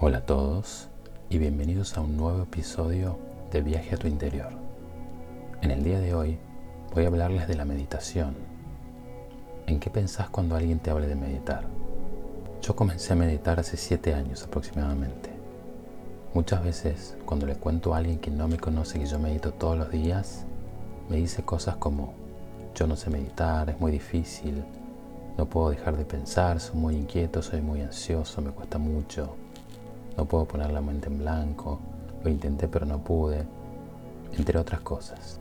Hola a todos y bienvenidos a un nuevo episodio de Viaje a tu interior. En el día de hoy voy a hablarles de la meditación. ¿En qué pensás cuando alguien te hable de meditar? Yo comencé a meditar hace 7 años aproximadamente. Muchas veces cuando le cuento a alguien que no me conoce que yo medito todos los días, me dice cosas como, yo no sé meditar, es muy difícil, no puedo dejar de pensar, soy muy inquieto, soy muy ansioso, me cuesta mucho, no puedo poner la mente en blanco, lo intenté pero no pude, entre otras cosas.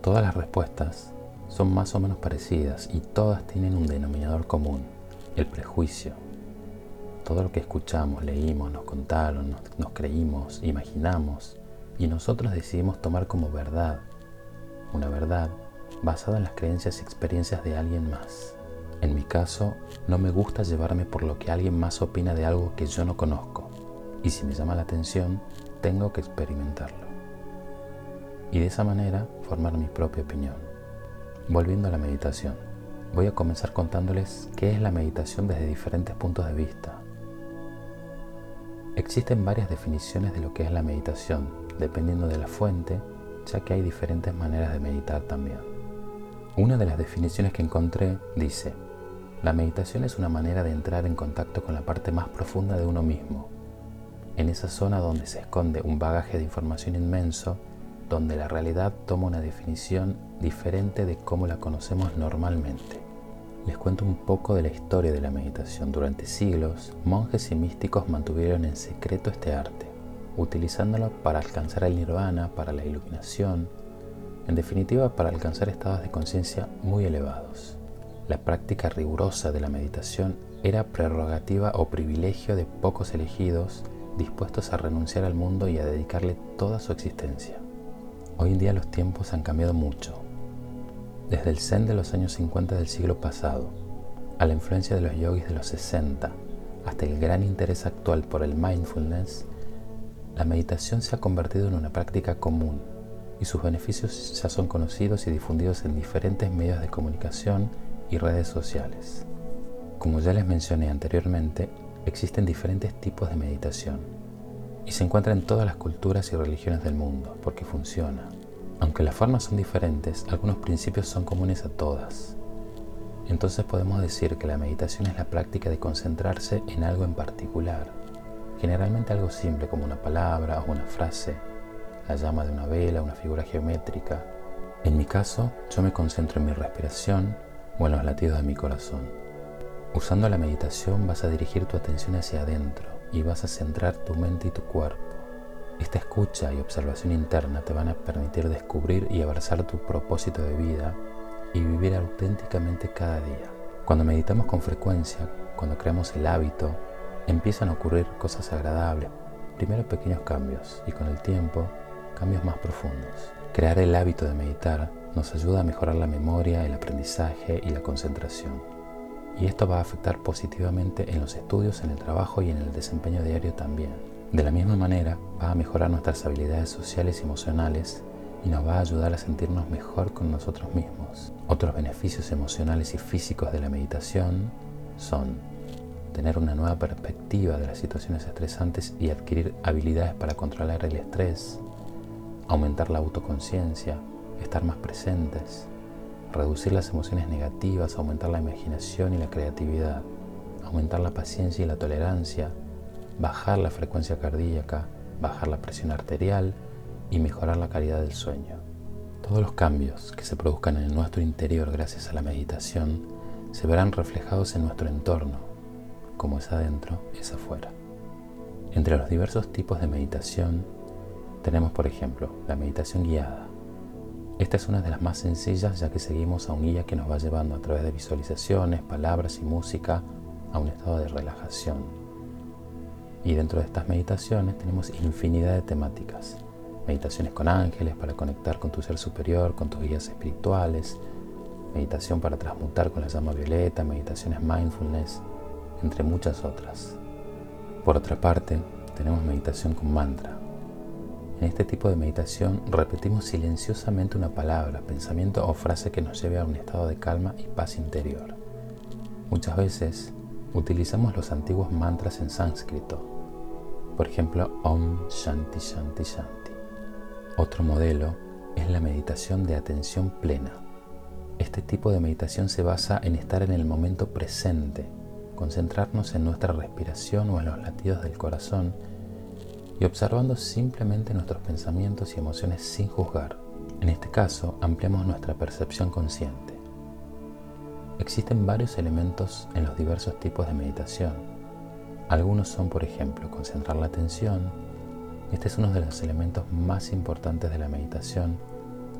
Todas las respuestas son más o menos parecidas y todas tienen un denominador común, el prejuicio. Todo lo que escuchamos, leímos, nos contaron, nos, creímos, imaginamos y nosotros decidimos tomar como verdad, una verdad basada en las creencias y experiencias de alguien más. En mi caso, no me gusta llevarme por lo que alguien más opina de algo que yo no conozco y si me llama la atención, tengo que experimentarlo. Y de esa manera formar mi propia opinión. Volviendo a la meditación, voy a comenzar contándoles qué es la meditación desde diferentes puntos de vista. Existen varias definiciones de lo que es la meditación, dependiendo de la fuente, ya que hay diferentes maneras de meditar también. Una de las definiciones que encontré dice, la meditación es una manera de entrar en contacto con la parte más profunda de uno mismo, en esa zona donde se esconde un bagaje de información inmenso, donde la realidad toma una definición diferente de cómo la conocemos normalmente. Les cuento un poco de la historia de la meditación. Durante siglos, monjes y místicos mantuvieron en secreto este arte, utilizándolo para alcanzar el nirvana, para la iluminación, en definitiva para alcanzar estados de conciencia muy elevados. La práctica rigurosa de la meditación era prerrogativa o privilegio de pocos elegidos dispuestos a renunciar al mundo y a dedicarle toda su existencia. Hoy en día los tiempos han cambiado mucho. Desde el Zen de los años 50 del siglo pasado, a la influencia de los yogis de los 60, hasta el gran interés actual por el mindfulness, la meditación se ha convertido en una práctica común y sus beneficios ya son conocidos y difundidos en diferentes medios de comunicación y redes sociales. Como ya les mencioné anteriormente, existen diferentes tipos de meditación y se encuentra en todas las culturas y religiones del mundo porque funciona. Aunque las formas son diferentes, algunos principios son comunes a todas. Entonces podemos decir que la meditación es la práctica de concentrarse en algo en particular, generalmente algo simple como una palabra o una frase, la llama de una vela, una figura geométrica. En mi caso, yo me concentro en mi respiración o en los latidos de mi corazón. Usando la meditación vas a dirigir tu atención hacia adentro y vas a centrar tu mente y tu cuerpo. Esta escucha y observación interna te van a permitir descubrir y abrazar tu propósito de vida y vivir auténticamente cada día. Cuando meditamos con frecuencia, cuando creamos el hábito, empiezan a ocurrir cosas agradables. Primero pequeños cambios y con el tiempo cambios más profundos. Crear el hábito de meditar nos ayuda a mejorar la memoria, el aprendizaje y la concentración y esto va a afectar positivamente en los estudios, en el trabajo y en el desempeño diario también. De la misma manera, va a mejorar nuestras habilidades sociales y emocionales y nos va a ayudar a sentirnos mejor con nosotros mismos. Otros beneficios emocionales y físicos de la meditación son tener una nueva perspectiva de las situaciones estresantes y adquirir habilidades para controlar el estrés, aumentar la autoconciencia, estar más presentes, reducir las emociones negativas, aumentar la imaginación y la creatividad, aumentar la paciencia y la tolerancia, bajar la frecuencia cardíaca, bajar la presión arterial y mejorar la calidad del sueño. Todos los cambios que se produzcan en nuestro interior gracias a la meditación se verán reflejados en nuestro entorno. Como es adentro, es afuera. Entre los diversos tipos de meditación tenemos, por ejemplo, la meditación guiada, esta es una de las más sencillas ya que seguimos a un guía que nos va llevando a través de visualizaciones, palabras y música a un estado de relajación. Y dentro de estas meditaciones tenemos infinidad de temáticas. Meditaciones con ángeles para conectar con tu ser superior, con tus guías espirituales, meditación para transmutar con la llama violeta, meditaciones mindfulness, entre muchas otras. Por otra parte, tenemos meditación con mantra, en este tipo de meditación repetimos silenciosamente una palabra, pensamiento o frase que nos lleve a un estado de calma y paz interior. Muchas veces utilizamos los antiguos mantras en sánscrito. Por ejemplo, Om Shanti Shanti Shanti. Otro modelo es la meditación de atención plena. Este tipo de meditación se basa en estar en el momento presente, concentrarnos en nuestra respiración o en los latidos del corazón y observando simplemente nuestros pensamientos y emociones sin juzgar. En este caso, ampliamos nuestra percepción consciente. Existen varios elementos en los diversos tipos de meditación. Algunos son, por ejemplo, concentrar la atención. Este es uno de los elementos más importantes de la meditación,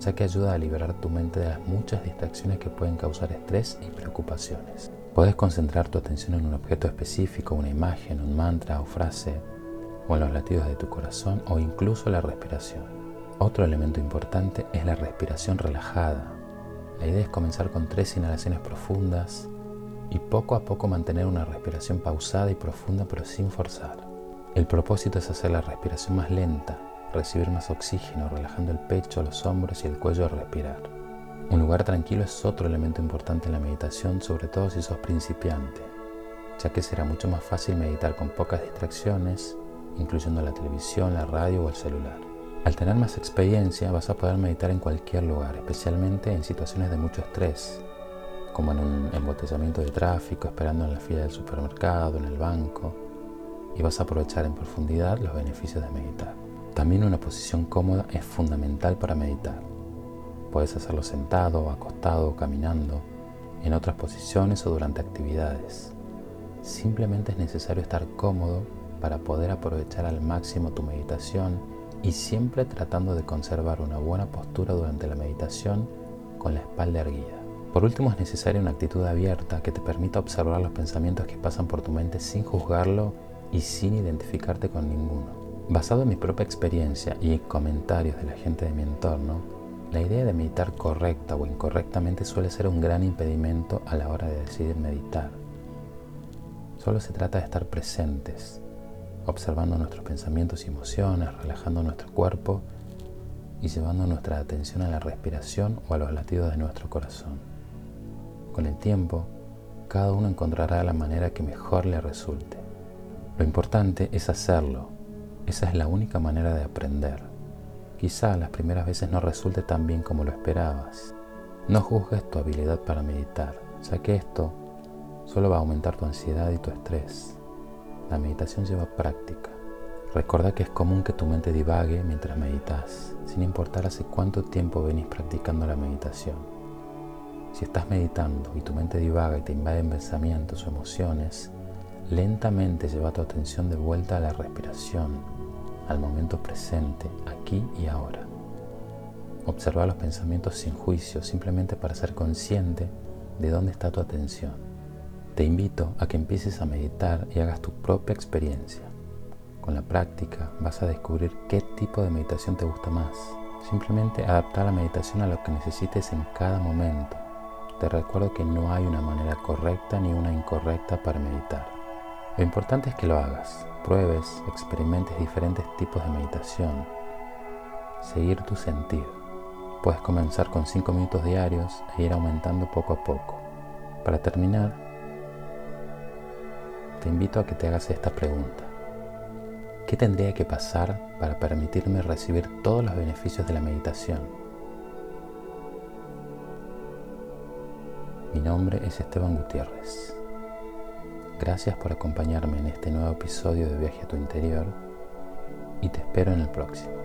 ya que ayuda a liberar tu mente de las muchas distracciones que pueden causar estrés y preocupaciones. Puedes concentrar tu atención en un objeto específico, una imagen, un mantra o frase, o en los latidos de tu corazón o incluso la respiración. Otro elemento importante es la respiración relajada. La idea es comenzar con tres inhalaciones profundas y poco a poco mantener una respiración pausada y profunda pero sin forzar. El propósito es hacer la respiración más lenta, recibir más oxígeno, relajando el pecho, los hombros y el cuello al respirar. Un lugar tranquilo es otro elemento importante en la meditación, sobre todo si sos principiante, ya que será mucho más fácil meditar con pocas distracciones incluyendo la televisión, la radio o el celular. Al tener más experiencia vas a poder meditar en cualquier lugar, especialmente en situaciones de mucho estrés, como en un embotellamiento de tráfico, esperando en la fila del supermercado, en el banco, y vas a aprovechar en profundidad los beneficios de meditar. También una posición cómoda es fundamental para meditar. Puedes hacerlo sentado, acostado caminando, en otras posiciones o durante actividades. Simplemente es necesario estar cómodo para poder aprovechar al máximo tu meditación y siempre tratando de conservar una buena postura durante la meditación con la espalda erguida. Por último es necesaria una actitud abierta que te permita observar los pensamientos que pasan por tu mente sin juzgarlo y sin identificarte con ninguno. Basado en mi propia experiencia y comentarios de la gente de mi entorno, la idea de meditar correcta o incorrectamente suele ser un gran impedimento a la hora de decidir meditar. Solo se trata de estar presentes, observando nuestros pensamientos y emociones, relajando nuestro cuerpo y llevando nuestra atención a la respiración o a los latidos de nuestro corazón. Con el tiempo, cada uno encontrará la manera que mejor le resulte. Lo importante es hacerlo. Esa es la única manera de aprender. Quizá las primeras veces no resulte tan bien como lo esperabas. No juzgues tu habilidad para meditar, ya que esto solo va a aumentar tu ansiedad y tu estrés. La meditación lleva práctica. Recuerda que es común que tu mente divague mientras meditas, sin importar hace cuánto tiempo venís practicando la meditación. Si estás meditando y tu mente divaga y te invaden pensamientos o emociones, lentamente lleva tu atención de vuelta a la respiración, al momento presente, aquí y ahora. Observa los pensamientos sin juicio, simplemente para ser consciente de dónde está tu atención. Te invito a que empieces a meditar y hagas tu propia experiencia. Con la práctica vas a descubrir qué tipo de meditación te gusta más. Simplemente adaptar la meditación a lo que necesites en cada momento. Te recuerdo que no hay una manera correcta ni una incorrecta para meditar. Lo importante es que lo hagas, pruebes, experimentes diferentes tipos de meditación. Seguir tu sentido. Puedes comenzar con 5 minutos diarios e ir aumentando poco a poco. Para terminar, te invito a que te hagas esta pregunta. ¿Qué tendría que pasar para permitirme recibir todos los beneficios de la meditación? Mi nombre es Esteban Gutiérrez. Gracias por acompañarme en este nuevo episodio de Viaje a tu interior y te espero en el próximo.